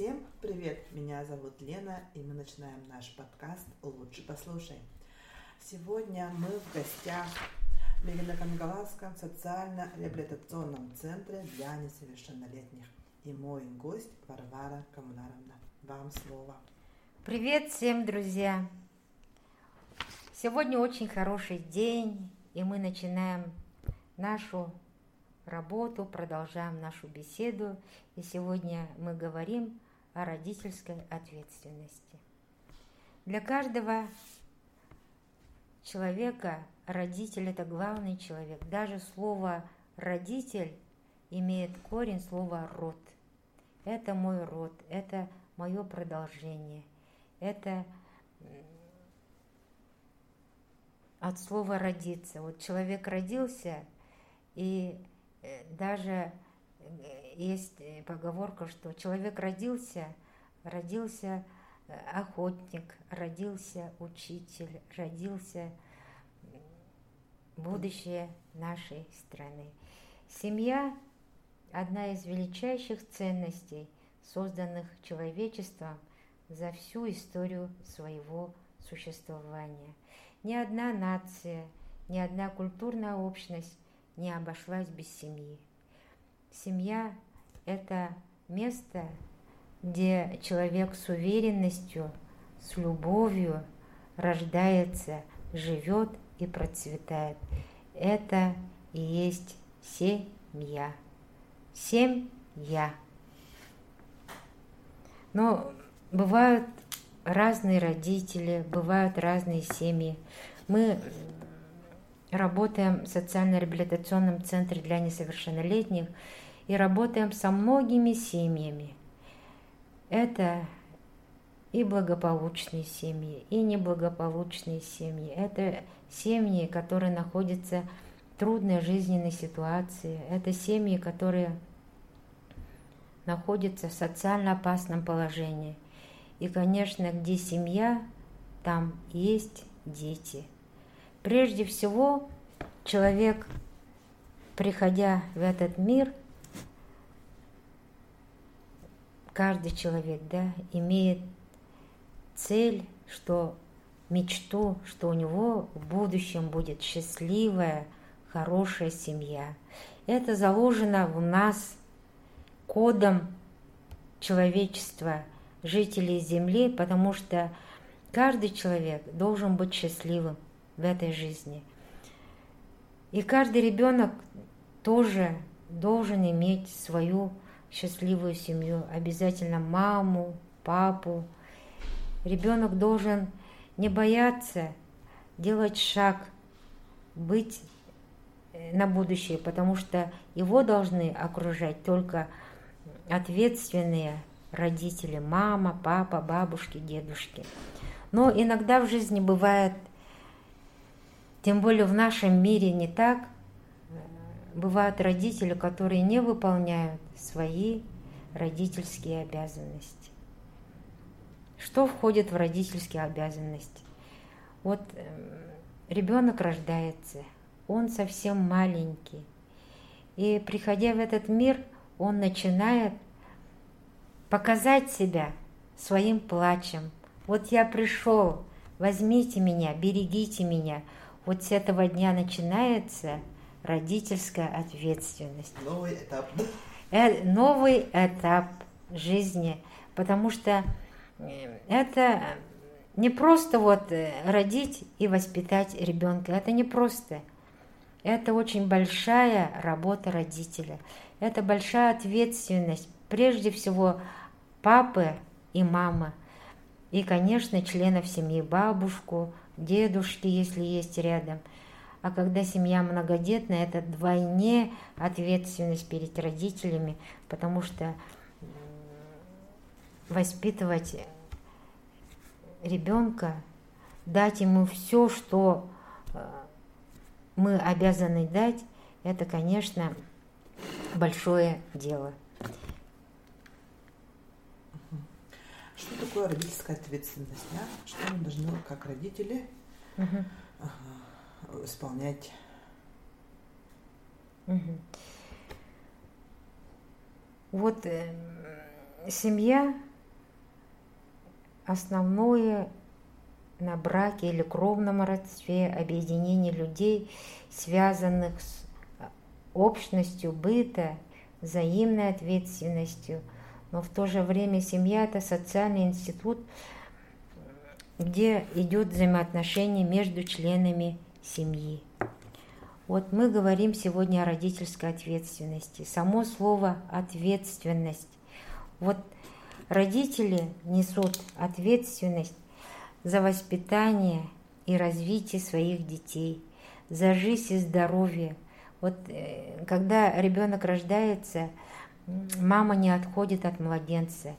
Всем привет! Меня зовут Лена, и мы начинаем наш подкаст «Лучше послушай». Сегодня мы в гостях в Левино-Кангаласском социально-реабилитационном центре для несовершеннолетних. И мой гость Варвара Коммунаровна. Вам слово. Привет всем, друзья! Сегодня очень хороший день, и мы начинаем нашу работу, продолжаем нашу беседу. И сегодня мы говорим о родительской ответственности. Для каждого человека родитель – это главный человек. Даже слово «родитель» имеет корень слова «род». Это мой род, это мое продолжение, это от слова «родиться». Вот человек родился, и Э, даже есть э, поговорка, что человек родился, родился охотник, родился учитель, родился будущее нашей страны. Семья – одна из величайших ценностей, созданных человечеством за всю историю своего существования. Ни одна нация, ни одна культурная общность не обошлась без семьи. Семья – это место, где человек с уверенностью, с любовью рождается, живет и процветает. Это и есть семья. Семья. Но бывают разные родители, бывают разные семьи. Мы работаем в социально-реабилитационном центре для несовершеннолетних и работаем со многими семьями. Это и благополучные семьи, и неблагополучные семьи. Это семьи, которые находятся в трудной жизненной ситуации. Это семьи, которые находятся в социально опасном положении. И, конечно, где семья, там есть дети – Прежде всего, человек, приходя в этот мир, каждый человек да, имеет цель, что мечту, что у него в будущем будет счастливая, хорошая семья. Это заложено в нас кодом человечества, жителей Земли, потому что каждый человек должен быть счастливым в этой жизни. И каждый ребенок тоже должен иметь свою счастливую семью, обязательно маму, папу. Ребенок должен не бояться делать шаг, быть э, на будущее, потому что его должны окружать только ответственные родители, мама, папа, бабушки, дедушки. Но иногда в жизни бывает тем более в нашем мире не так. Бывают родители, которые не выполняют свои родительские обязанности. Что входит в родительские обязанности? Вот эм, ребенок рождается, он совсем маленький. И приходя в этот мир, он начинает показать себя своим плачем. Вот я пришел, возьмите меня, берегите меня – вот с этого дня начинается родительская ответственность. Новый этап. Э, новый этап жизни, потому что э, это не просто вот э, родить и воспитать ребенка, это не просто. Это очень большая работа родителя. Это большая ответственность, прежде всего, папы и мамы. И, конечно, членов семьи, бабушку, дедушки, если есть рядом. А когда семья многодетная, это двойне ответственность перед родителями, потому что воспитывать ребенка, дать ему все, что э, мы обязаны дать, это, конечно, большое дело. Что такое родительская ответственность? Да? Что мы должны, как родители, угу. исполнять? Угу. Вот э, семья основное на браке или кровном родстве, объединении людей, связанных с общностью быта, взаимной ответственностью. Но в то же время семья – это социальный институт, где идет взаимоотношение между членами семьи. Вот мы говорим сегодня о родительской ответственности. Само слово «ответственность». Вот родители несут ответственность за воспитание и развитие своих детей, за жизнь и здоровье. Вот э, когда ребенок рождается, мама не отходит от младенца,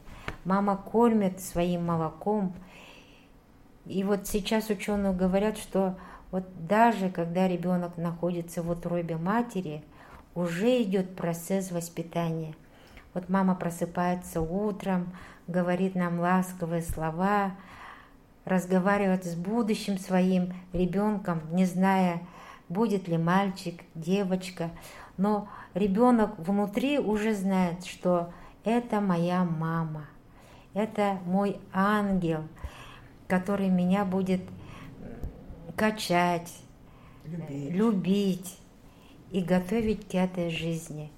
мама кормит своим молоком. И вот сейчас ученые говорят, что вот даже когда ребенок находится в утробе матери, уже идет процесс воспитания. Вот мама просыпается утром, говорит нам ласковые слова, разговаривать с будущим своим ребенком, не зная, будет ли мальчик, девочка. Но ребенок внутри уже знает, что это моя мама, это мой ангел, который меня будет качать, любить. любить и готовить к этой жизни.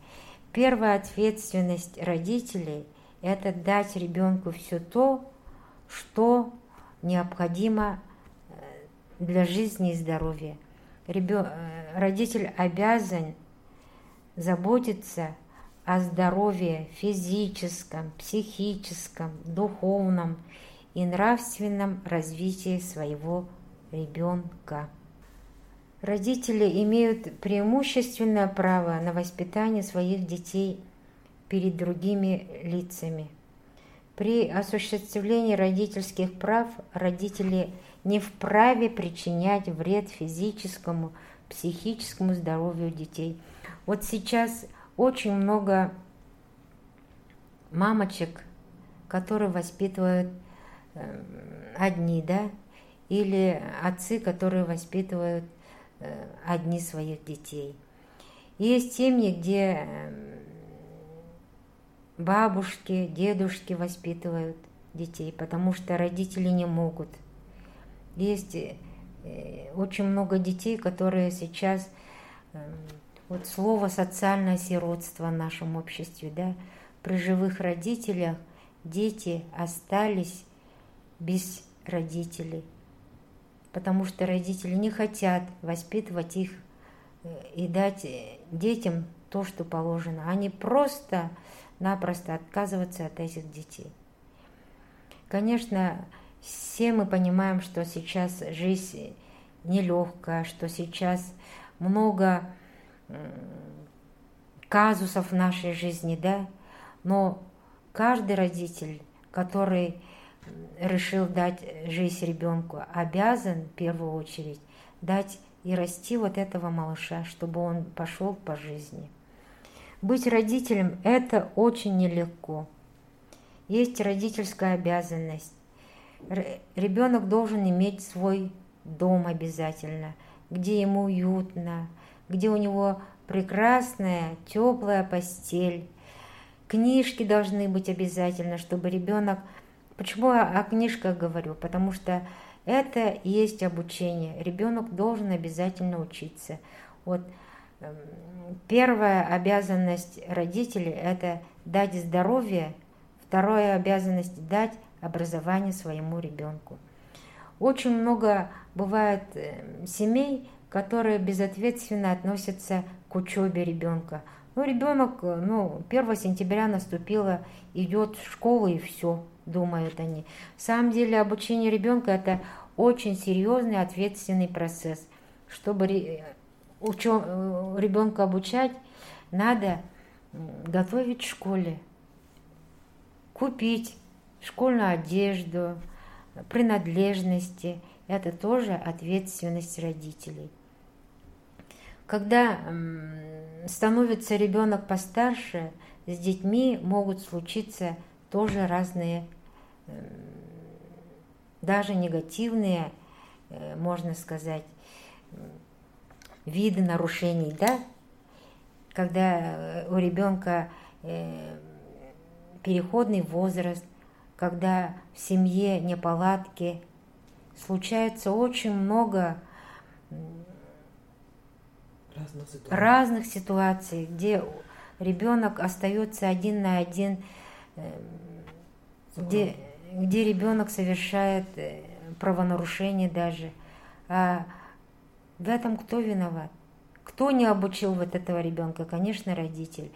Первая ответственность родителей – это дать ребенку все то, что необходимо э, для жизни и здоровья. Ребен... Э, родитель обязан заботиться о здоровье физическом, психическом, духовном и нравственном развитии своего ребенка. Родители имеют преимущественное право на воспитание своих детей перед другими лицами – при осуществлении родительских прав родители не вправе причинять вред физическому, психическому здоровью детей. Вот сейчас очень много мамочек, которые воспитывают эм, одни, да, или отцы, которые воспитывают э, одни своих детей. Есть семьи, где эм, бабушки, дедушки воспитывают детей, потому что родители не могут. Есть э, очень много детей, которые сейчас, эм, вот слово социальное сиротство в нашем обществе, да, при живых родителях дети остались без родителей, потому что родители не хотят воспитывать их э, и дать э, детям то, что положено. Они просто напросто отказываться от этих детей. Конечно, все мы понимаем, что сейчас жизнь нелегкая, что сейчас много казусов в нашей жизни, да, но каждый родитель, который решил дать жизнь ребенку, обязан в первую очередь дать и расти вот этого малыша, чтобы он пошел по жизни. Быть родителем – это очень нелегко. Есть родительская обязанность. Ребенок должен иметь свой дом обязательно, где ему уютно, где у него прекрасная, теплая постель. Книжки должны быть обязательно, чтобы ребенок... Почему я о книжках говорю? Потому что это есть обучение. Ребенок должен обязательно учиться. Вот первая обязанность родителей – это дать здоровье, вторая обязанность – дать образование своему ребенку. Очень много бывает эм, семей, которые безответственно относятся к учебе ребенка. Ну, ребенок, э, ну, 1 сентября наступило, идет в школу и все, думают они. На самом деле обучение ребенка – это очень серьезный, ответственный процесс, чтобы учё, э, ребенка обучать, надо готовить в школе, купить школьную одежду, принадлежности. Это тоже ответственность родителей. Когда становится ребенок постарше, с детьми могут случиться тоже разные, даже негативные, э, можно сказать, виды нарушений, да, когда э, у ребенка э, переходный возраст, когда в семье неполадки, случается очень много Разных ситуаций. разных ситуаций, где ребенок остается один на один, э, где, где ребенок совершает правонарушение даже. А в этом кто виноват? Кто не обучил вот этого ребенка? Конечно, родитель.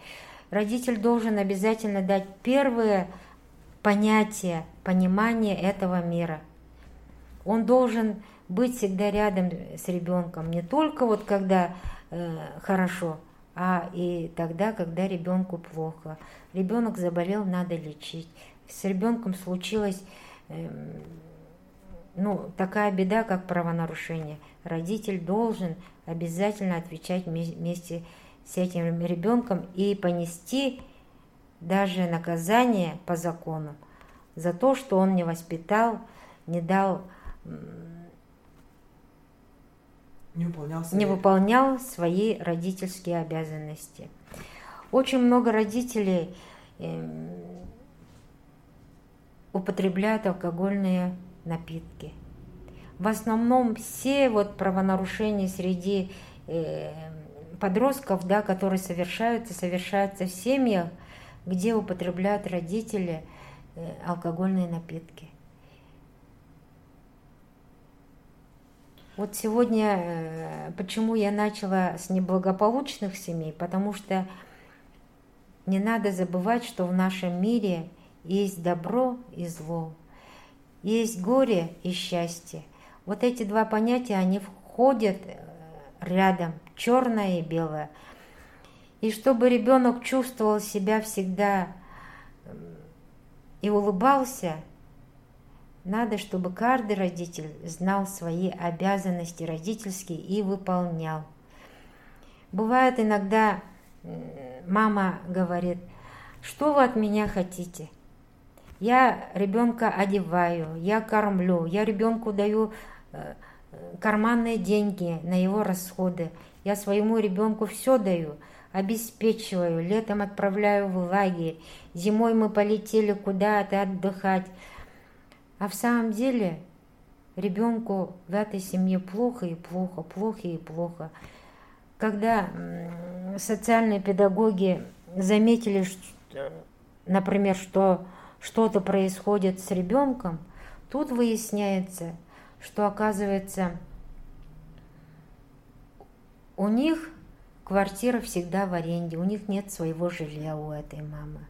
Родитель должен обязательно дать первое понятие, понимание этого мира. Он должен быть всегда рядом с ребенком, не только вот когда э, хорошо, а и тогда, когда ребенку плохо. Ребенок заболел, надо лечить. С ребенком случилась э, ну, такая беда, как правонарушение. Родитель должен обязательно отвечать вместе с этим ребенком и понести даже наказание по закону за то, что он не воспитал, не дал Не выполнял свои... не выполнял свои родительские обязанности. Очень много родителей эм, употребляют алкогольные напитки. В основном все вот правонарушения среди э, подростков, да, которые совершаются, совершаются в семьях, где употребляют родители э, алкогольные напитки. Вот сегодня, э, почему я начала с неблагополучных семей, потому что не надо забывать, что в нашем мире есть добро и зло, есть горе и счастье. Вот эти два понятия, они входят э, рядом, черное и белое. И чтобы ребенок чувствовал себя всегда и улыбался, надо, чтобы каждый родитель знал свои обязанности родительские и выполнял. Бывает иногда мама говорит, что вы от меня хотите? Я ребенка одеваю, я кормлю, я ребенку даю э, карманные деньги на его расходы. Я своему ребенку все даю, обеспечиваю, летом отправляю в лагерь, зимой мы полетели куда-то отдыхать. А в самом деле ребенку в этой семье плохо и плохо, плохо и плохо. Когда социальные педагоги заметили, например, что что-то происходит с ребенком, тут выясняется, что оказывается у них квартира всегда в аренде, у них нет своего жилья у этой мамы.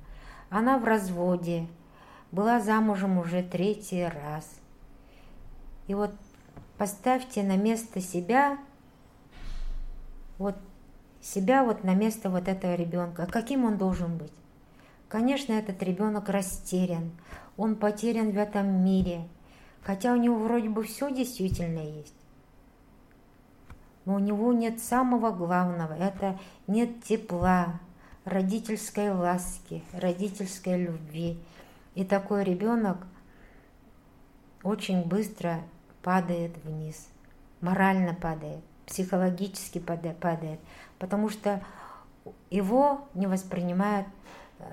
Она в разводе, была замужем уже третий раз. И вот поставьте на место себя, вот себя вот на место вот этого ребенка. Каким он должен быть? Конечно, этот ребенок растерян, он потерян в этом мире, хотя у него вроде бы все действительно есть. Но у него нет самого главного, это нет тепла, родительской ласки, родительской любви. И такой ребенок очень быстро падает вниз, морально падает, психологически падает, потому что его не воспринимает э,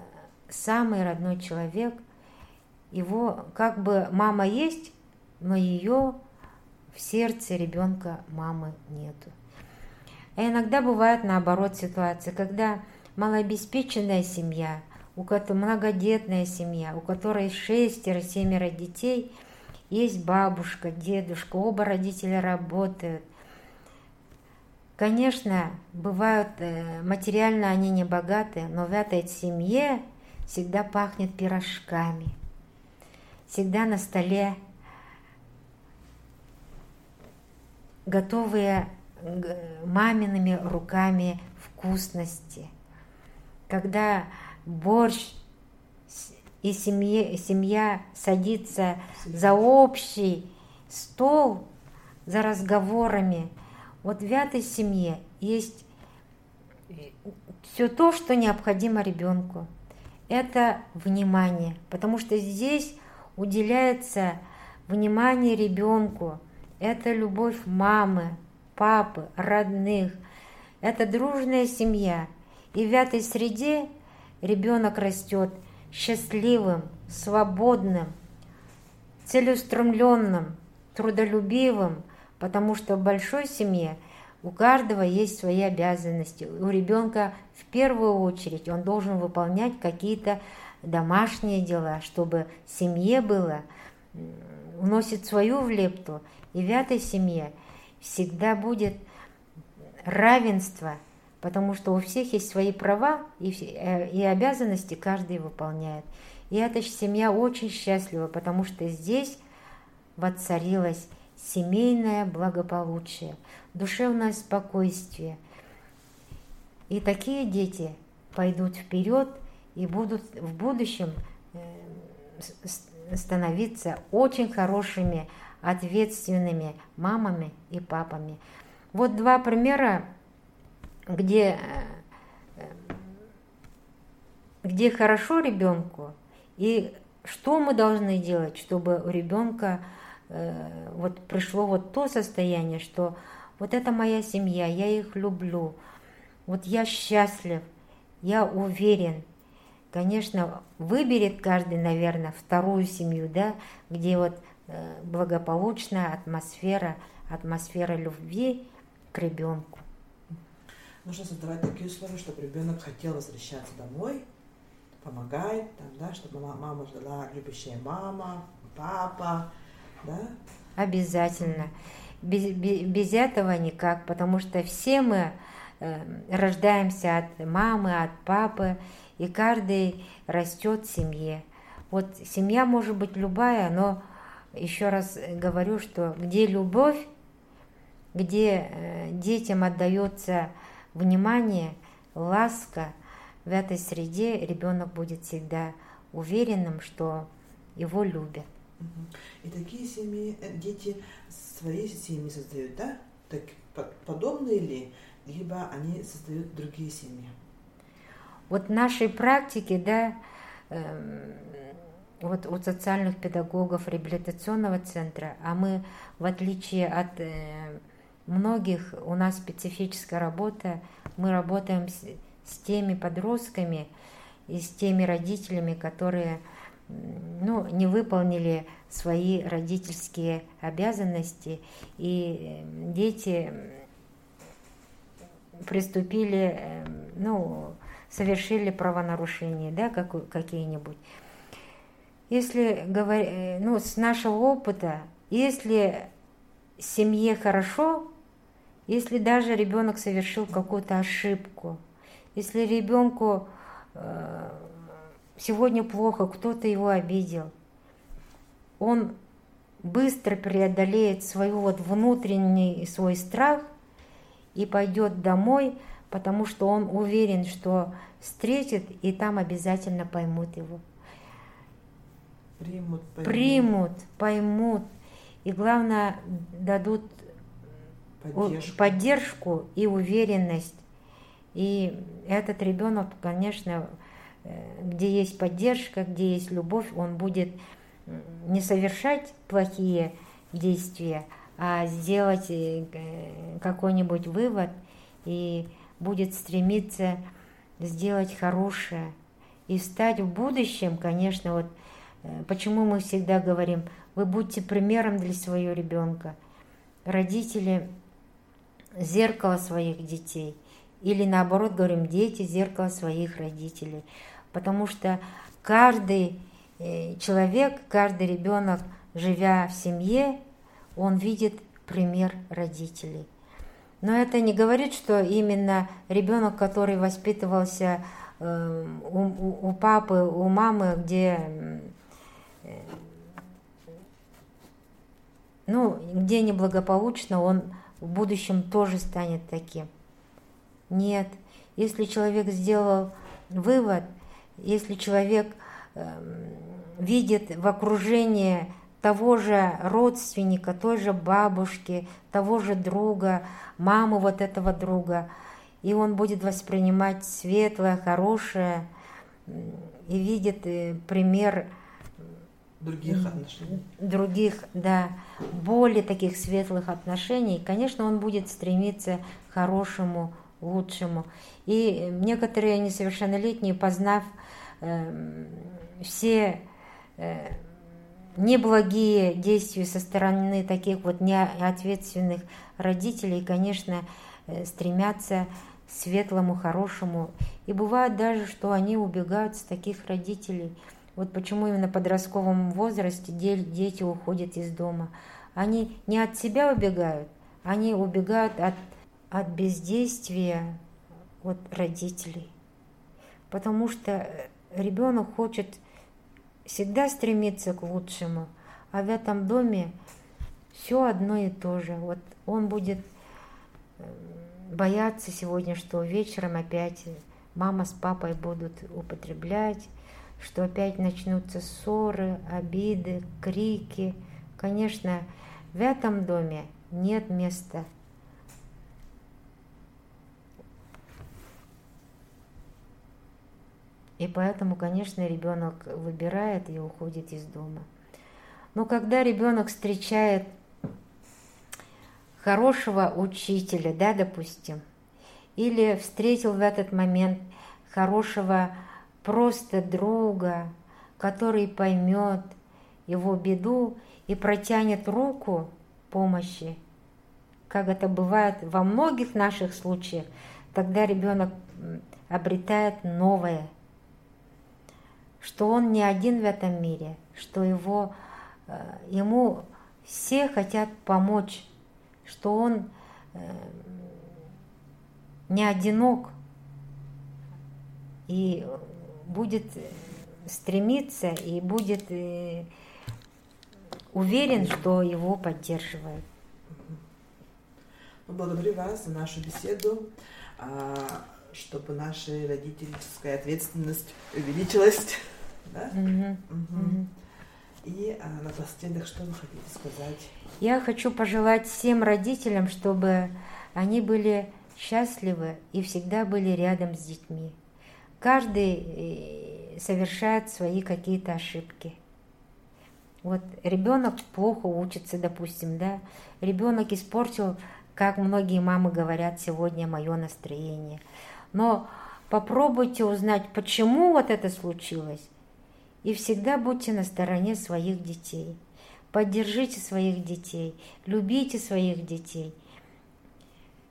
самый родной человек, его как бы мама есть, но ее в сердце ребенка мамы нету. А иногда бывает наоборот ситуация, когда малообеспеченная семья – у которой многодетная семья, у которой шестеро, семеро детей, есть бабушка, дедушка, оба родителя работают. Конечно, бывают, э, материально они не богаты, но в этой семье всегда пахнет пирожками. Всегда на столе готовые мамиными руками вкусности. Когда борщ, и семье, семья садится за общий стол, за разговорами. Вот в этой семье есть все то, что необходимо ребенку. Это внимание, потому что здесь уделяется внимание ребенку. Это любовь мамы, папы, родных. Это дружная семья. И в этой среде ребенок растет счастливым, свободным, целеустремленным, трудолюбивым, потому что в большой семье у каждого есть свои обязанности. У ребенка в первую очередь он должен выполнять какие-то домашние дела, чтобы семье было, вносит свою в лепту, и в этой семье всегда будет равенство, потому что у всех есть свои права и, э, и обязанности каждый выполняет. И эта семья очень счастлива, потому что здесь воцарилось семейное благополучие, душевное спокойствие. И такие дети пойдут вперед и будут в будущем э, становиться очень хорошими, ответственными мамами и папами. Вот два примера, где, э, где хорошо ребенку и что мы должны делать, чтобы у ребенка э, вот пришло вот то состояние, что вот это моя семья, я их люблю, вот я счастлив, я уверен. Конечно, выберет каждый, наверное, вторую семью, да, где вот э, благополучная атмосфера, атмосфера любви к ребенку. Нужно создавать такие условия, чтобы ребенок хотел возвращаться домой, помогать, там, да, чтобы мама ждала любящая мама, папа, да? Обязательно. Без, без, без этого никак, потому что все мы э, рождаемся от мамы, от папы, и каждый растет в семье. Вот семья может быть любая, но еще раз говорю, что где любовь, где э, детям отдается внимание, ласка – в этой среде ребенок будет всегда уверенным, что его любят. И такие семьи, э, дети свои семьи создают, да? Так, подобные ли? Либо они создают другие семьи? Вот в нашей практике, да, э, вот у социальных педагогов реабилитационного центра, а мы, в отличие от э, многих, у нас специфическая работа, мы работаем с с теми подростками и с теми родителями, которые ну, не выполнили свои родительские обязанности, и э, дети приступили, э, ну, совершили правонарушения, да, как, какие-нибудь. Если говорить, э, ну, с нашего опыта, если семье хорошо, если даже ребенок совершил какую-то ошибку, если ребенку э, сегодня плохо, кто-то его обидел, он быстро преодолеет свой вот внутренний свой страх и пойдет домой, потому что он уверен, что встретит и там обязательно поймут его. Примут, поймут. Примут, поймут. И главное, дадут поддержку, поддержку и уверенность и этот ребенок, конечно, где есть поддержка, где есть любовь, он будет не совершать плохие действия, а сделать э, какой-нибудь вывод и будет стремиться сделать хорошее. И стать в будущем, конечно, вот э, почему мы всегда говорим, вы будьте примером для своего ребенка. Родители – зеркало своих детей – или наоборот говорим, дети – зеркало своих родителей. Потому что каждый э, человек, каждый ребенок, живя в семье, он видит пример родителей. Но это не говорит, что именно ребенок, который воспитывался э, у, у папы, у мамы, где э, ну, где неблагополучно, он в будущем тоже станет таким. Нет. Если человек сделал вывод, если человек э, видит в окружении того же родственника, той же бабушки, того же друга, маму вот этого друга, и он будет воспринимать светлое, хорошее, и видит э, пример других отношений. Других, да, более таких светлых отношений, конечно, он будет стремиться к хорошему лучшему. И некоторые несовершеннолетние, познав э, все э, неблагие действия со стороны таких вот неответственных родителей, конечно, э, стремятся к светлому, хорошему. И бывает даже, что они убегают с таких родителей. Вот почему именно в подростковом возрасте дети уходят из дома. Они не от себя убегают, они убегают от, от бездействия от родителей. Потому что ребенок хочет всегда стремиться к лучшему, а в этом доме все одно и то же. Вот он будет э, бояться сегодня, что вечером опять мама с папой будут употреблять, что опять начнутся ссоры, обиды, крики. Конечно, в этом доме нет места И поэтому, конечно, ребенок выбирает и уходит из дома. Но когда ребенок встречает хорошего учителя, да, допустим, или встретил в этот момент хорошего просто друга, который поймет его беду и протянет руку помощи, как это бывает во многих наших случаях, тогда ребенок обретает новое что он не один в этом мире, что его, э, ему все хотят помочь, что он э, не одинок и будет стремиться и будет э, уверен, что его поддерживают. Благодарю вас за нашу беседу. А, чтобы наша родительская ответственность увеличилась. Да? Угу. Угу. И а, напоследок, что вы хотите сказать? Я хочу пожелать всем родителям, чтобы они были счастливы и всегда были рядом с детьми. Каждый э, совершает свои какие-то ошибки. Вот ребенок плохо учится, допустим, да, ребенок испортил, как многие мамы говорят сегодня, мое настроение. Но попробуйте узнать, почему вот это случилось, и всегда будьте на стороне своих детей. Поддержите своих детей, любите своих детей.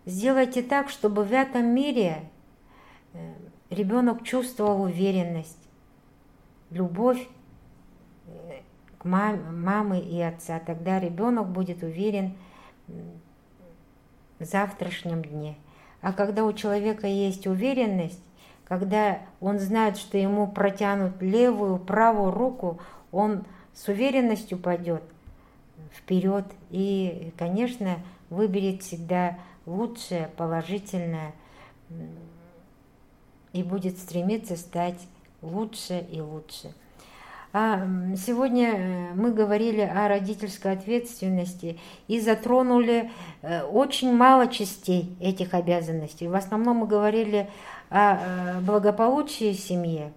Сделайте так, чтобы в этом мире э, ребенок чувствовал уверенность, любовь э, к мамы и отца. Тогда ребенок будет уверен в завтрашнем дне. А когда у человека есть уверенность, когда он знает, что ему протянут левую, правую руку, он с уверенностью пойдет вперед и, конечно, выберет всегда лучшее, положительное и будет стремиться стать лучше и лучше. А сегодня э, мы говорили о родительской ответственности и затронули э, очень мало частей этих обязанностей. В основном мы говорили о э, благополучии семьи,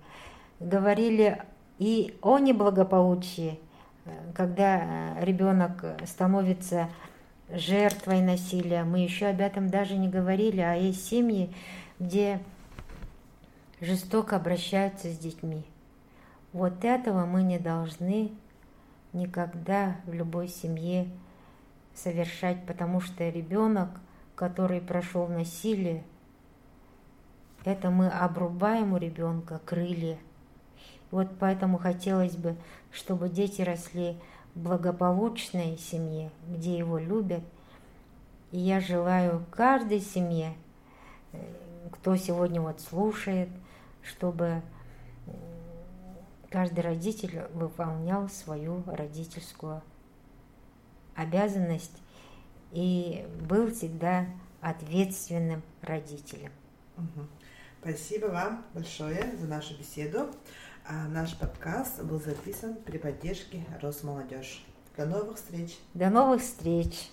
говорили и о неблагополучии, когда ребенок становится жертвой насилия. Мы еще об этом даже не говорили, а есть семьи, где жестоко обращаются с детьми. Вот этого мы не должны никогда в любой семье совершать, потому что ребенок, который прошел насилие, это мы обрубаем у ребенка крылья. Вот поэтому хотелось бы, чтобы дети росли в благополучной семье, где его любят. И я желаю каждой семье, э, кто сегодня вот слушает, чтобы каждый родитель выполнял свою родительскую обязанность и был всегда ответственным родителем. Спасибо вам большое за нашу беседу. А наш подкаст был записан при поддержке Росмолодежь. До новых встреч! До новых встреч!